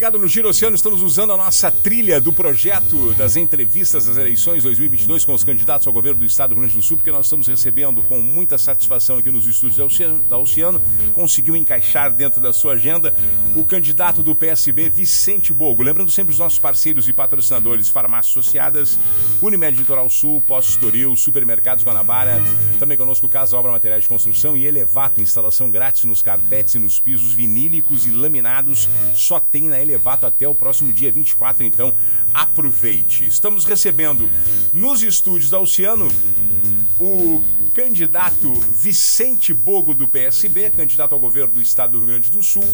Ligado no Giro Oceano, estamos usando a nossa trilha do projeto das entrevistas das eleições 2022 com os candidatos ao governo do estado do Rio Grande do Sul, porque nós estamos recebendo com muita satisfação aqui nos estúdios da Oceano, da Oceano conseguiu encaixar dentro da sua agenda o candidato do PSB, Vicente Bogo. Lembrando sempre os nossos parceiros e patrocinadores, Farmácias Associadas, Unimed Litoral Sul, Posto Estoril, Supermercados Guanabara, também conosco Casa Obra Materiais de Construção e Elevato, instalação grátis nos carpetes e nos pisos vinílicos e laminados, só tem na Elevato até o próximo dia 24, então aproveite. Estamos recebendo nos estúdios da Oceano o candidato Vicente Bogo do PSB, candidato ao governo do estado do Rio Grande do Sul.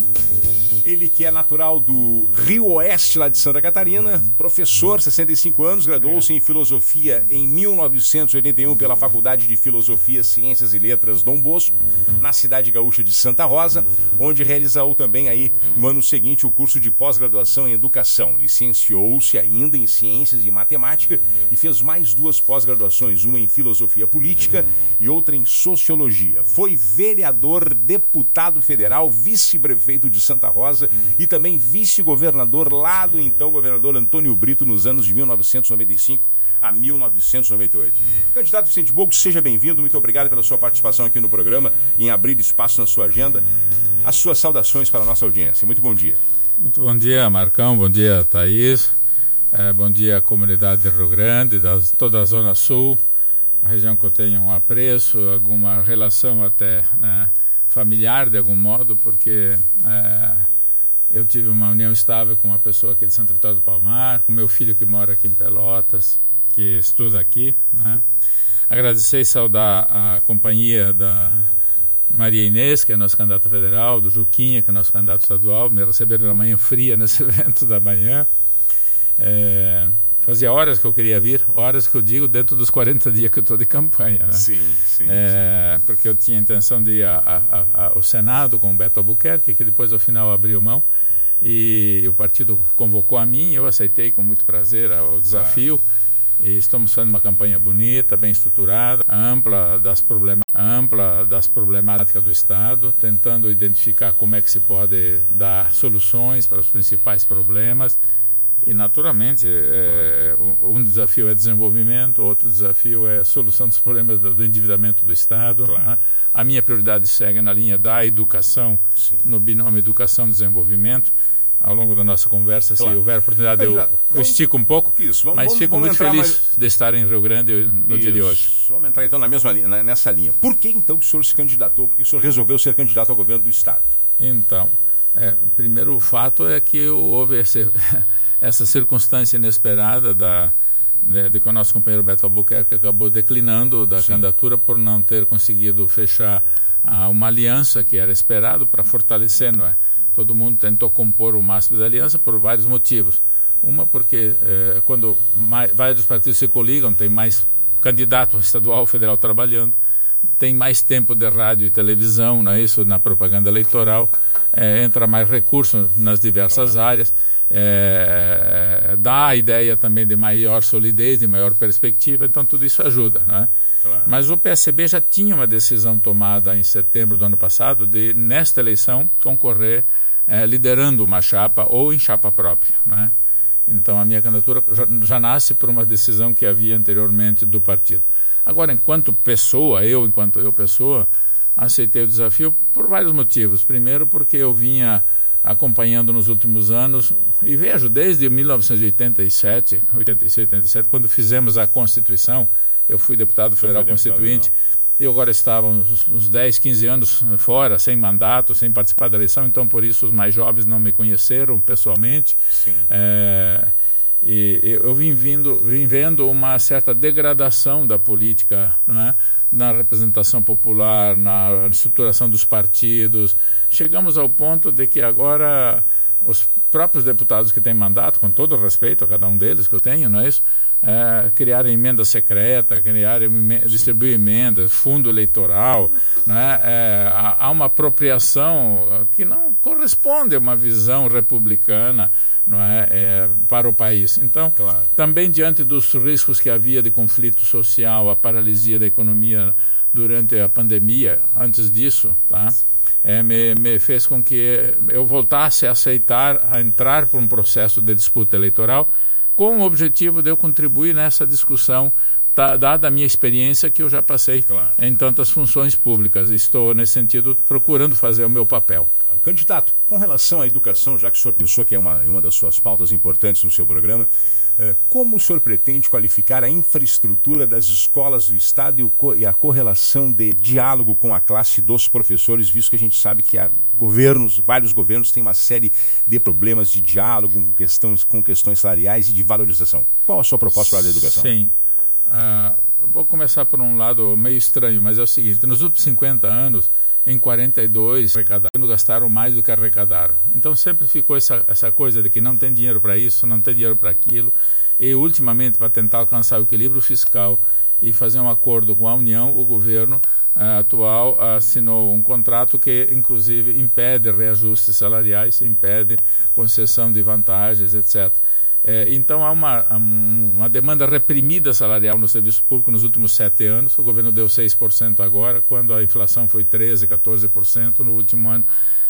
Ele que é natural do Rio Oeste, lá de Santa Catarina, professor, 65 anos, graduou-se em filosofia em 1981 pela Faculdade de Filosofia, Ciências e Letras Dom Bosco, na cidade gaúcha de Santa Rosa, onde realizou também aí no ano seguinte o curso de pós-graduação em educação. Licenciou-se ainda em ciências e matemática e fez mais duas pós-graduações, uma em filosofia política e outra em sociologia. Foi vereador, deputado federal, vice-prefeito de Santa Rosa e também vice-governador lá do então governador Antônio Brito nos anos de 1995 a 1998. Candidato Vicente Bogo, seja bem-vindo, muito obrigado pela sua participação aqui no programa, em abrir espaço na sua agenda. As suas saudações para a nossa audiência. Muito bom dia. Muito bom dia, Marcão, bom dia, Thaís. É, bom dia, comunidade de Rio Grande, da, toda a Zona Sul, a região que eu tenho um apreço, alguma relação até né, familiar de algum modo, porque é, eu tive uma união estável com uma pessoa aqui de Santa Vitória do Palmar, com meu filho que mora aqui em Pelotas, que estuda aqui. Né? Agradecer e saudar a companhia da Maria Inês, que é nossa candidata federal, do Juquinha, que é nosso candidato estadual, me receberam na manhã fria nesse evento da manhã. É, fazia horas que eu queria vir, horas que eu digo dentro dos 40 dias que eu estou de campanha. Né? Sim, sim, é, sim, Porque eu tinha a intenção de ir a, a, a, ao Senado com o Beto Albuquerque, que depois ao final abriu mão. E o partido convocou a mim, eu aceitei com muito prazer o desafio. Claro. E estamos fazendo uma campanha bonita, bem estruturada, ampla das, problema, ampla das problemáticas do Estado, tentando identificar como é que se pode dar soluções para os principais problemas e, naturalmente, é, um desafio é desenvolvimento, outro desafio é solução dos problemas do, do endividamento do Estado. Claro. Né? A minha prioridade segue na linha da educação, Sim. no binômio educação-desenvolvimento. Ao longo da nossa conversa, claro. se houver oportunidade, eu, vamos, eu, estico um pouco. Isso, vamos, mas vamos, fico muito feliz mais... de estar em Rio Grande no isso. dia de hoje. Vamos entrar então na mesma linha, nessa linha. Por que então o senhor se candidatou? Por que o senhor resolveu ser candidato ao governo do Estado? Então, é, primeiro o fato é que houve esse essa circunstância inesperada da, né, de que o nosso companheiro Beto Albuquerque acabou declinando da Sim. candidatura por não ter conseguido fechar ah, uma aliança que era esperado para fortalecer, não é? Todo mundo tentou compor o máximo da aliança por vários motivos. Uma porque eh, quando mais, vários partidos se coligam, tem mais candidato estadual ou federal trabalhando, tem mais tempo de rádio e televisão, não é isso, na propaganda eleitoral, eh, entra mais recursos nas diversas áreas é, dá a ideia também de maior solidez, de maior perspectiva, então tudo isso ajuda. Né? Claro. Mas o PSB já tinha uma decisão tomada em setembro do ano passado de, nesta eleição, concorrer é, liderando uma chapa ou em chapa própria. Né? Então a minha candidatura já, já nasce por uma decisão que havia anteriormente do partido. Agora, enquanto pessoa, eu, enquanto eu pessoa, aceitei o desafio por vários motivos. Primeiro, porque eu vinha acompanhando nos últimos anos e vejo desde 1987, 86, 87, quando fizemos a Constituição, eu fui deputado federal constituinte, e agora estava uns, uns 10, 15 anos fora, sem mandato, sem participar da eleição, então por isso os mais jovens não me conheceram pessoalmente. Sim. É, e eu vim, vindo, vim vendo uma certa degradação da política, não é? na representação popular, na estruturação dos partidos. Chegamos ao ponto de que agora os próprios deputados que têm mandato, com todo respeito a cada um deles que eu tenho, não é isso? É, criar emenda secreta, criar distribuir emendas, fundo eleitoral, né? É, há uma apropriação que não corresponde a uma visão republicana não é, é para o país. Então, claro. também diante dos riscos que havia de conflito social, a paralisia da economia durante a pandemia, antes disso, tá? É, me, me, fez com que eu voltasse a aceitar, a entrar por um processo de disputa eleitoral, com o objetivo de eu contribuir nessa discussão, tá, dada a minha experiência que eu já passei claro. em tantas funções públicas. Estou, nesse sentido, procurando fazer o meu papel. Candidato, com relação à educação, já que o senhor pensou que é uma, uma das suas pautas importantes no seu programa, como o senhor pretende qualificar a infraestrutura das escolas do Estado e a correlação de diálogo com a classe dos professores, visto que a gente sabe que há governos, vários governos têm uma série de problemas de diálogo com questões, com questões salariais e de valorização. Qual a sua proposta para a educação? Sim. Uh, vou começar por um lado meio estranho, mas é o seguinte: nos últimos 50 anos, em 42 arrecadaram, gastaram mais do que arrecadaram. Então sempre ficou essa, essa coisa de que não tem dinheiro para isso, não tem dinheiro para aquilo. E ultimamente, para tentar alcançar o equilíbrio fiscal e fazer um acordo com a União, o governo uh, atual assinou um contrato que, inclusive, impede reajustes salariais, impede concessão de vantagens, etc. É, então há uma, uma demanda reprimida salarial no serviço público nos últimos sete anos. O governo deu 6% agora, quando a inflação foi 13%, 14% no último ano.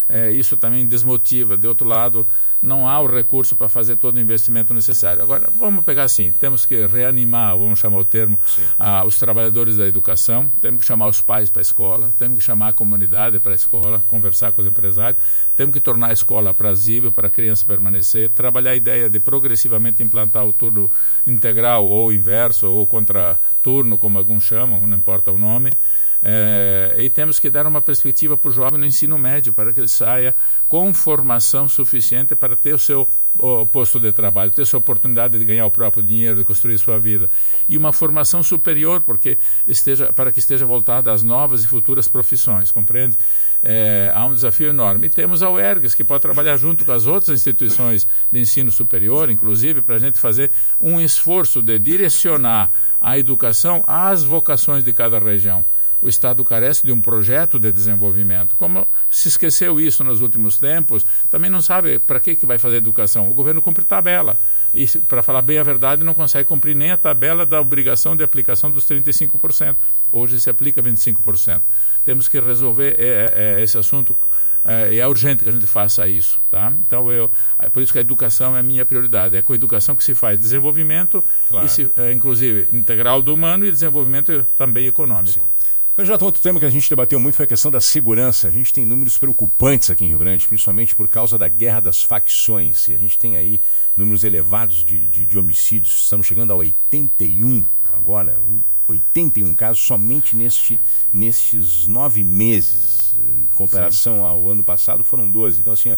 É, isso também desmotiva. De outro lado, não há o recurso para fazer todo o investimento necessário. Agora, vamos pegar assim: temos que reanimar, vamos chamar o termo, ah, os trabalhadores da educação, temos que chamar os pais para a escola, temos que chamar a comunidade para a escola, conversar com os empresários, temos que tornar a escola aprazível para a criança permanecer, trabalhar a ideia de progressivamente implantar o turno integral ou inverso, ou contra turno, como alguns chamam, não importa o nome. É, e temos que dar uma perspectiva para o jovem no ensino médio, para que ele saia com formação suficiente para ter o seu o posto de trabalho, ter sua oportunidade de ganhar o próprio dinheiro, de construir sua vida. E uma formação superior, porque esteja, para que esteja voltada às novas e futuras profissões, compreende? É, há um desafio enorme. E temos a UERGS, que pode trabalhar junto com as outras instituições de ensino superior, inclusive, para a gente fazer um esforço de direcionar a educação às vocações de cada região o Estado carece de um projeto de desenvolvimento. Como se esqueceu isso nos últimos tempos, também não sabe para que, que vai fazer educação. O governo cumpre tabela. E, para falar bem a verdade, não consegue cumprir nem a tabela da obrigação de aplicação dos 35%. Hoje se aplica 25%. Temos que resolver é, é, é, esse assunto é, é, urgente que a gente faça isso, tá? Então eu, é por isso que a educação é a minha prioridade. É com a educação que se faz desenvolvimento, claro. se, é, inclusive integral do humano e desenvolvimento também econômico. Sim. Candidato, outro tema que a gente debateu muito foi a questão da segurança. A gente tem números preocupantes aqui em Rio Grande, principalmente por causa da guerra das facções. E a gente tem aí números elevados de, de, de homicídios. Estamos chegando a 81 agora, 81 casos somente neste, nestes nove meses. Em comparação Sim. ao ano passado, foram 12. Então, assim,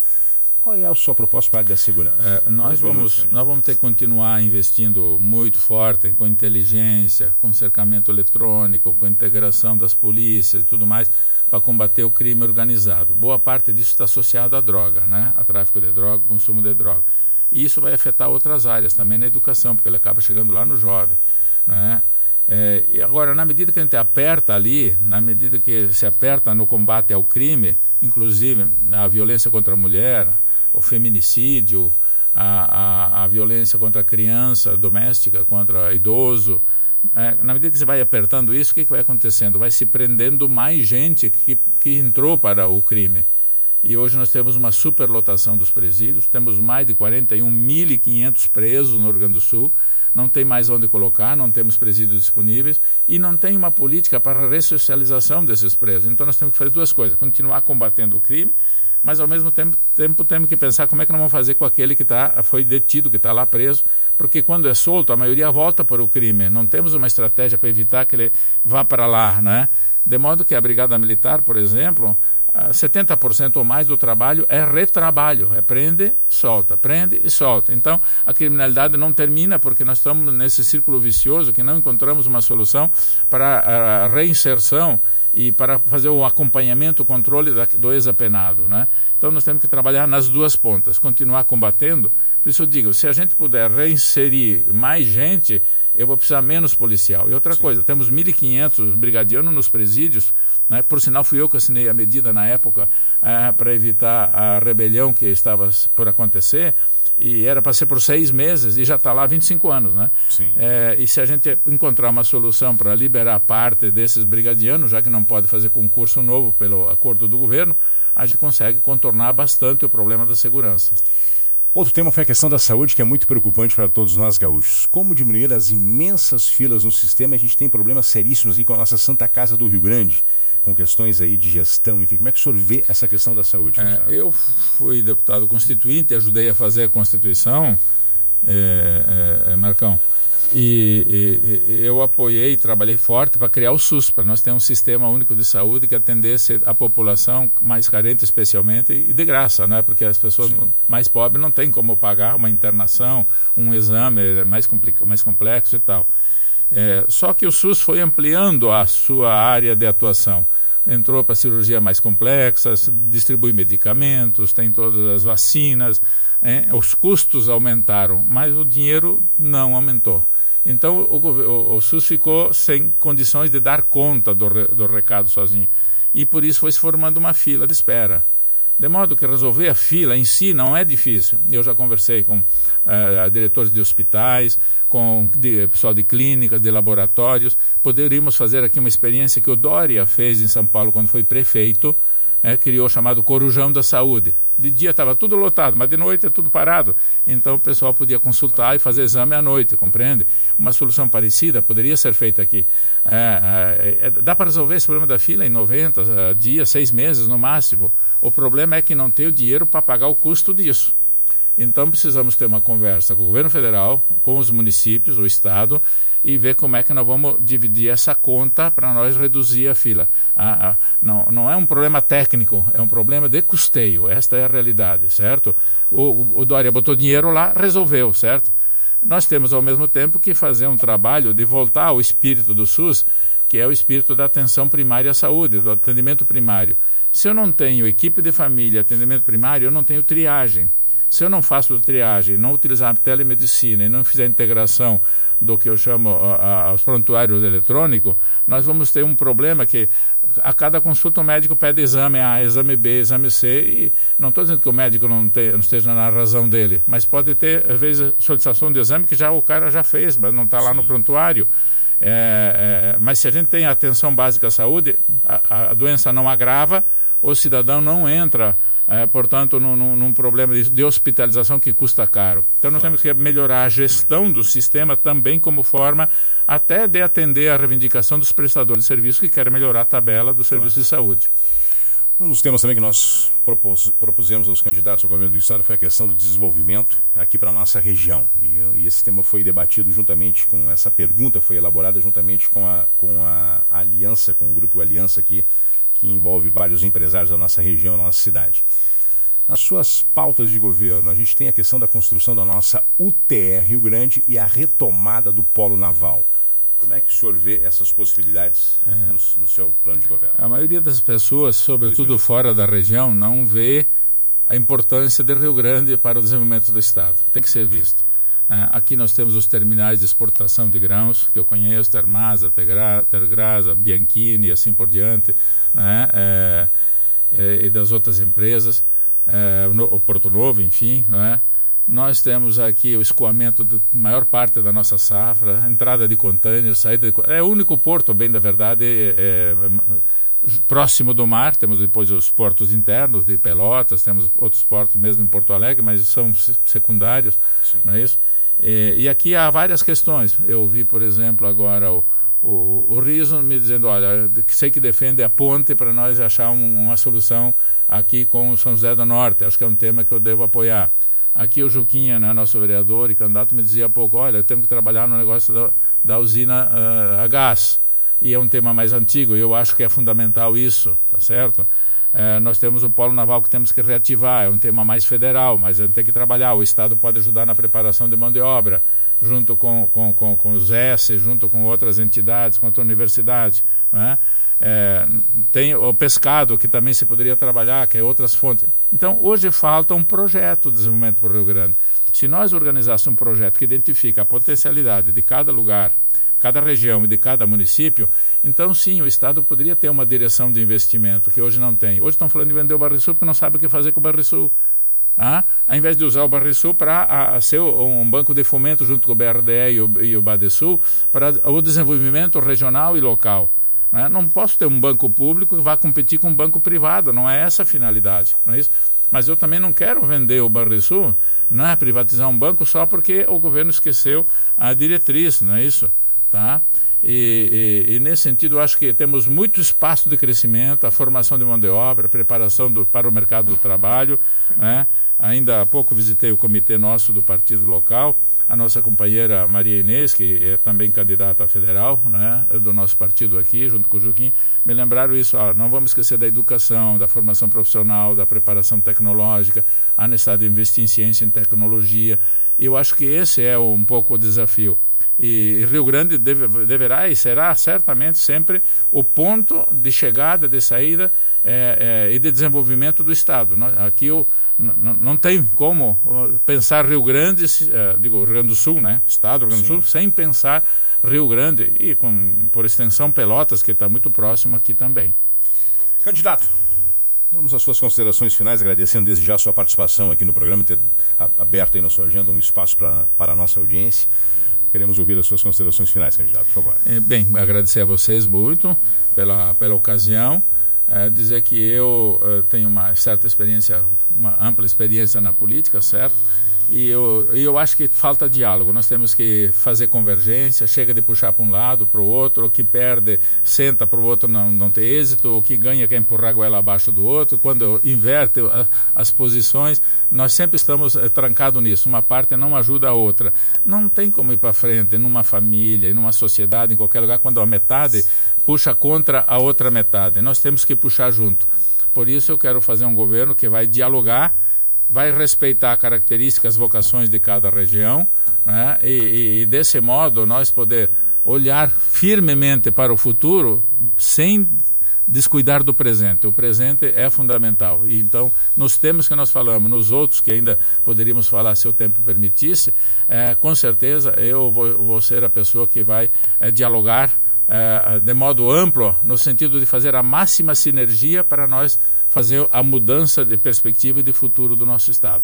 qual é a sua proposta para a área da segurança? É, nós, vamos, nós vamos ter que continuar investindo muito forte com inteligência, com cercamento eletrônico, com integração das polícias e tudo mais para combater o crime organizado. Boa parte disso está associado à droga, né? a tráfico de droga, consumo de droga. E isso vai afetar outras áreas, também na educação, porque ele acaba chegando lá no jovem. Né? É, e agora, na medida que a gente aperta ali, na medida que se aperta no combate ao crime, inclusive a violência contra a mulher, o feminicídio, a, a, a violência contra a criança doméstica, contra idoso. É, na medida que você vai apertando isso, o que, que vai acontecendo? Vai se prendendo mais gente que, que entrou para o crime. E hoje nós temos uma superlotação dos presídios, temos mais de 41.500 presos no Rio Grande do Sul, não tem mais onde colocar, não temos presídios disponíveis e não tem uma política para a ressocialização desses presos. Então nós temos que fazer duas coisas: continuar combatendo o crime mas ao mesmo tempo, tempo temos que pensar como é que nós vamos fazer com aquele que tá, foi detido, que está lá preso, porque quando é solto, a maioria volta para o crime. Não temos uma estratégia para evitar que ele vá para lá, né? De modo que a Brigada Militar, por exemplo, 70% ou mais do trabalho é retrabalho, é prende, solta, prende e solta. Então, a criminalidade não termina porque nós estamos nesse círculo vicioso que não encontramos uma solução para a reinserção e para fazer o acompanhamento, o controle da, do ex-apenado. Né? Então, nós temos que trabalhar nas duas pontas, continuar combatendo. Por isso eu digo, se a gente puder reinserir mais gente, eu vou precisar menos policial. E outra Sim. coisa, temos 1.500 brigadianos nos presídios, né? por sinal fui eu que assinei a medida na época é, para evitar a rebelião que estava por acontecer, e era para ser por seis meses e já está lá há 25 anos, né? É, e se a gente encontrar uma solução para liberar parte desses brigadianos, já que não pode fazer concurso novo pelo acordo do governo, a gente consegue contornar bastante o problema da segurança. Outro tema foi a questão da saúde, que é muito preocupante para todos nós gaúchos. Como diminuir as imensas filas no sistema? A gente tem problemas seríssimos aí com a nossa Santa Casa do Rio Grande, com questões aí de gestão, enfim. Como é que o senhor vê essa questão da saúde? É, eu fui deputado constituinte, ajudei a fazer a Constituição, é, é, é Marcão. E, e, eu apoiei, trabalhei forte para criar o SUS, para nós ter um sistema único de saúde que atendesse a população mais carente, especialmente, e de graça, né? porque as pessoas Sim. mais pobres não têm como pagar uma internação, um exame mais, mais complexo e tal. É, só que o SUS foi ampliando a sua área de atuação. Entrou para cirurgia mais complexa, distribui medicamentos, tem todas as vacinas, é, os custos aumentaram, mas o dinheiro não aumentou. Então o, o, o, SUS ficou sem condições de dar conta do, do recado sozinho. E por isso foi se formando uma fila de espera. De modo que resolver a fila em si não é difícil. Eu já conversei com uh, diretores de hospitais, com de, pessoal de clínicas, de laboratórios. Poderíamos fazer aqui uma experiência que o Dória fez em São Paulo quando foi prefeito, é, criou o chamado Corujão da Saúde. De dia estava tudo lotado, mas de noite é tudo parado. Então o pessoal podia consultar e fazer exame à noite, compreende? Uma solução parecida poderia ser feita aqui. É, é, é dá para resolver esse problema da fila em 90 uh, dias, seis meses no máximo. O problema é que não tem o dinheiro para pagar o custo disso. Então precisamos ter uma conversa com o governo federal, com os municípios, o estado, e ver como é que nós vamos dividir essa conta para nós reduzir a fila. Ah, ah, não, não é um problema técnico, é um problema de custeio. Esta é a realidade, certo? O, o Dória botou dinheiro lá, resolveu, certo? Nós temos ao mesmo tempo que fazer um trabalho de voltar ao espírito do SUS, que é o espírito da atenção primária à saúde, do atendimento primário. Se eu não tenho equipe de família, atendimento primário, eu não tenho triagem. Se eu não faço triagem, não utilizar a telemedicina e não fizer a integração do que eu chamo aos prontuários eletrônicos, nós vamos ter um problema que a cada consulta o médico pede exame A, exame B, exame C, e não estou dizendo que o médico não, te, não, esteja na razão dele, mas pode ter, às vezes, solicitação de exame que já o cara já fez, mas não está lá no prontuário. É, é, mas se a gente tem atenção básica à saúde, a, a doença não agrava, o cidadão não entra é, portanto, num, num problema de, de, hospitalização que custa caro. Então, nós temos que melhorar a gestão do sistema também como forma até de atender a reivindicação dos prestadores de serviço que querem melhorar a tabela do serviço claro. de saúde. Um dos temas também que nós propus, propusemos aos candidatos ao governo do Estado foi a questão do desenvolvimento aqui para a nossa região. E, e, esse tema foi debatido juntamente com, essa pergunta foi elaborada juntamente com a, com a aliança, com o grupo Aliança aqui que envolve vários empresários da nossa região, da nossa cidade. Nas suas pautas de governo, a gente tem a questão da construção da nossa UTR Rio Grande e a retomada do polo naval. Como é que o senhor vê essas possibilidades é, no, no, seu plano de governo? A maioria das pessoas, sobretudo fora da região, não vê a importância de Rio Grande para o desenvolvimento do Estado. Tem que ser visto. É, aqui nós temos os terminais de exportação de grãos, que eu conheço, Termasa, Tergrasa, Bianchini e assim por diante né? É, é, e das outras empresas, é, o Porto Novo, enfim, né? Nós temos aqui o escoamento da maior parte da nossa safra, entrada de contêineres, saída de É o único porto, bem da verdade, é, é, próximo do mar. Temos depois os portos internos de Pelotas, temos outros portos mesmo em Porto Alegre, mas são secundários, Sim. não é isso? E, e, aqui há várias questões. Eu vi, por exemplo, agora o, o, o Riso me dizendo, olha, sei que defende a ponte para nós achar um, uma solução aqui com o São José do Norte. Acho que é um tema que eu devo apoiar. Aqui o Juquinha, né, nosso vereador e candidato, me dizia há pouco, olha, temos que trabalhar no negócio da, da usina uh, a gás. E é um tema mais antigo, eu acho que é fundamental isso, tá certo? É, nós temos o polo naval que temos que reativar, é um tema mais federal, mas a gente tem que trabalhar. O Estado pode ajudar na preparação de mão de obra, junto com, com, com, com os S, junto com outras entidades, com a universidade. Né? É, tem o pescado, que também se poderia trabalhar, que é outras fontes. Então, hoje falta um projeto de desenvolvimento para o Rio Grande. Se nós organizássemos um projeto que identifica a potencialidade de cada lugar, cada região e de cada município, então sim, o Estado poderia ter uma direção de investimento que hoje não tem. Hoje estão falando de vender o Barrisul porque não sabe o que fazer com o Barrisul. Ah, ao invés de usar o Barrisul para ser um banco de fomento junto com o BRDE e o, e o Badesul para o desenvolvimento regional e local. Não, é? não posso ter um banco público que vá competir com um banco privado, não é essa a finalidade, não é isso? Mas eu também não quero vender o Banrisul, não é privatizar um banco só porque o governo esqueceu a diretriz, não é isso? Tá? E, e, e, nesse sentido, acho que temos muito espaço de crescimento, a formação de mão de obra, a preparação do, para o mercado do trabalho. Né? Ainda há pouco visitei o comitê nosso do partido local a nossa companheira Maria Inês, que é também candidata federal, né, do nosso partido aqui, junto com o Juquim, me lembraram isso. Ó, não vamos esquecer da educação, da formação profissional, da preparação tecnológica, a necessidade de investir em ciência e tecnologia. Eu acho que esse é um pouco o desafio. E Rio Grande deve, deverá e será certamente sempre o ponto de chegada, de saída é, é, e de desenvolvimento do Estado. Aqui o, não tem como pensar Rio Grande, uh, digo Rio Grande do Sul, né? Estado do Rio Grande do Sul, sem pensar Rio Grande e com, por extensão Pelotas, que está muito próximo aqui também. Candidato, Vamos às suas considerações finais, agradecendo desde já a sua participação aqui no programa, ter aberto aí na sua agenda um espaço pra, para a nossa audiência. Queremos ouvir as suas considerações finais, candidato, por favor. É, bem, agradecer a vocês muito pela, pela ocasião. É, dizer que eu uh, tenho uma certa experiência, uma ampla experiência na política, certo? E eu, eu acho que falta diálogo. Nós temos que fazer convergência, chega de puxar para um lado, para o outro, o que perde senta para o outro não, não ter êxito, o que ganha quer empurrar a goela abaixo do outro. Quando inverte as posições, nós sempre estamos é, trancados nisso. Uma parte não ajuda a outra. Não tem como ir para frente numa família, numa sociedade, em qualquer lugar, quando a metade puxa contra a outra metade. Nós temos que puxar junto. Por isso eu quero fazer um governo que vai dialogar vai respeitar características, vocações de cada região, né? e, e, e, desse modo nós poder olhar firmemente para o futuro sem descuidar do presente. O presente é fundamental. E, então, nos temas que nós falamos, nos outros que ainda poderíamos falar se o tempo permitisse, é, com certeza eu vou, vou, ser a pessoa que vai é, dialogar é, de modo amplo, no sentido de fazer a máxima sinergia para nós fazer a mudança de perspectiva e de futuro do nosso Estado.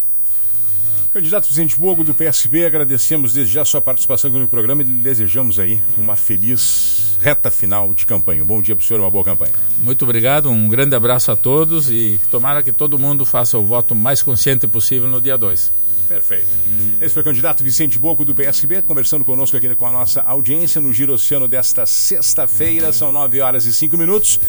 Candidato Vicente Bogo, do PSB, agradecemos desde já a sua participação no programa e lhe desejamos aí uma feliz reta final de campanha. Um bom dia para o senhor uma boa campanha. Muito obrigado, um grande abraço a todos e tomara que todo mundo faça o voto mais consciente possível no dia 2. Perfeito. Esse foi o candidato Vicente Boco do PSB, conversando conosco aqui com a nossa audiência no Giro Oceano desta sexta-feira. São 9 horas e 5 minutos.